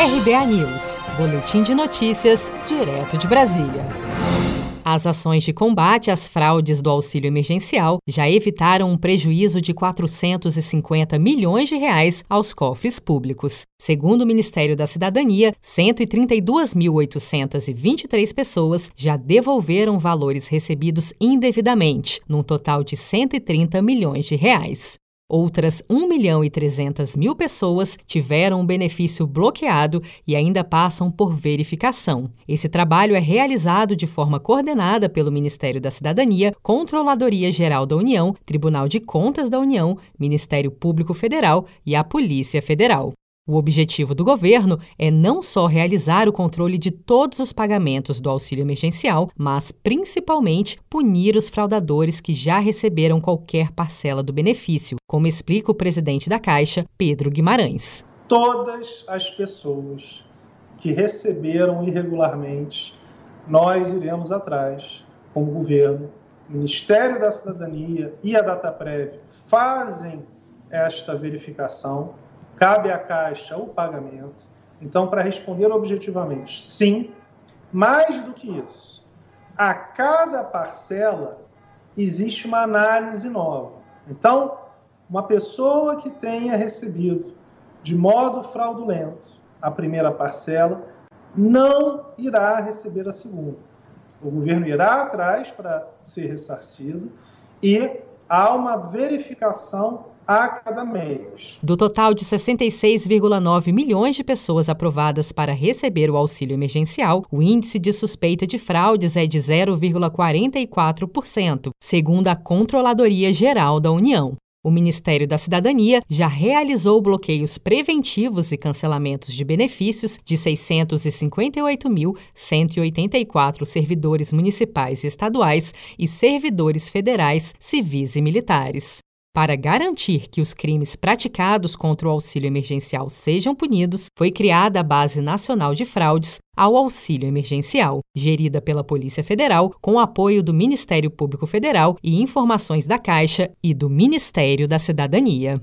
RBA News, Boletim de Notícias, direto de Brasília. As ações de combate às fraudes do auxílio emergencial já evitaram um prejuízo de 450 milhões de reais aos cofres públicos. Segundo o Ministério da Cidadania, 132.823 pessoas já devolveram valores recebidos indevidamente, num total de 130 milhões de reais. Outras 1 milhão e 300 mil pessoas tiveram o benefício bloqueado e ainda passam por verificação. Esse trabalho é realizado de forma coordenada pelo Ministério da Cidadania, Controladoria Geral da União, Tribunal de Contas da União, Ministério Público Federal e a Polícia Federal. O objetivo do governo é não só realizar o controle de todos os pagamentos do auxílio emergencial, mas principalmente punir os fraudadores que já receberam qualquer parcela do benefício, como explica o presidente da Caixa, Pedro Guimarães. Todas as pessoas que receberam irregularmente, nós iremos atrás, como governo, Ministério da Cidadania e a DataPrev fazem esta verificação cabe à Caixa o pagamento. Então, para responder objetivamente, sim. Mais do que isso, a cada parcela existe uma análise nova. Então, uma pessoa que tenha recebido de modo fraudulento a primeira parcela não irá receber a segunda. O governo irá atrás para ser ressarcido e há uma verificação a cada mês. Do total de 66,9 milhões de pessoas aprovadas para receber o auxílio emergencial, o índice de suspeita de fraudes é de 0,44%, segundo a Controladoria Geral da União. O Ministério da Cidadania já realizou bloqueios preventivos e cancelamentos de benefícios de 658.184 servidores municipais e estaduais e servidores federais, civis e militares. Para garantir que os crimes praticados contra o auxílio emergencial sejam punidos, foi criada a Base Nacional de Fraudes ao Auxílio Emergencial, gerida pela Polícia Federal, com apoio do Ministério Público Federal e informações da Caixa e do Ministério da Cidadania.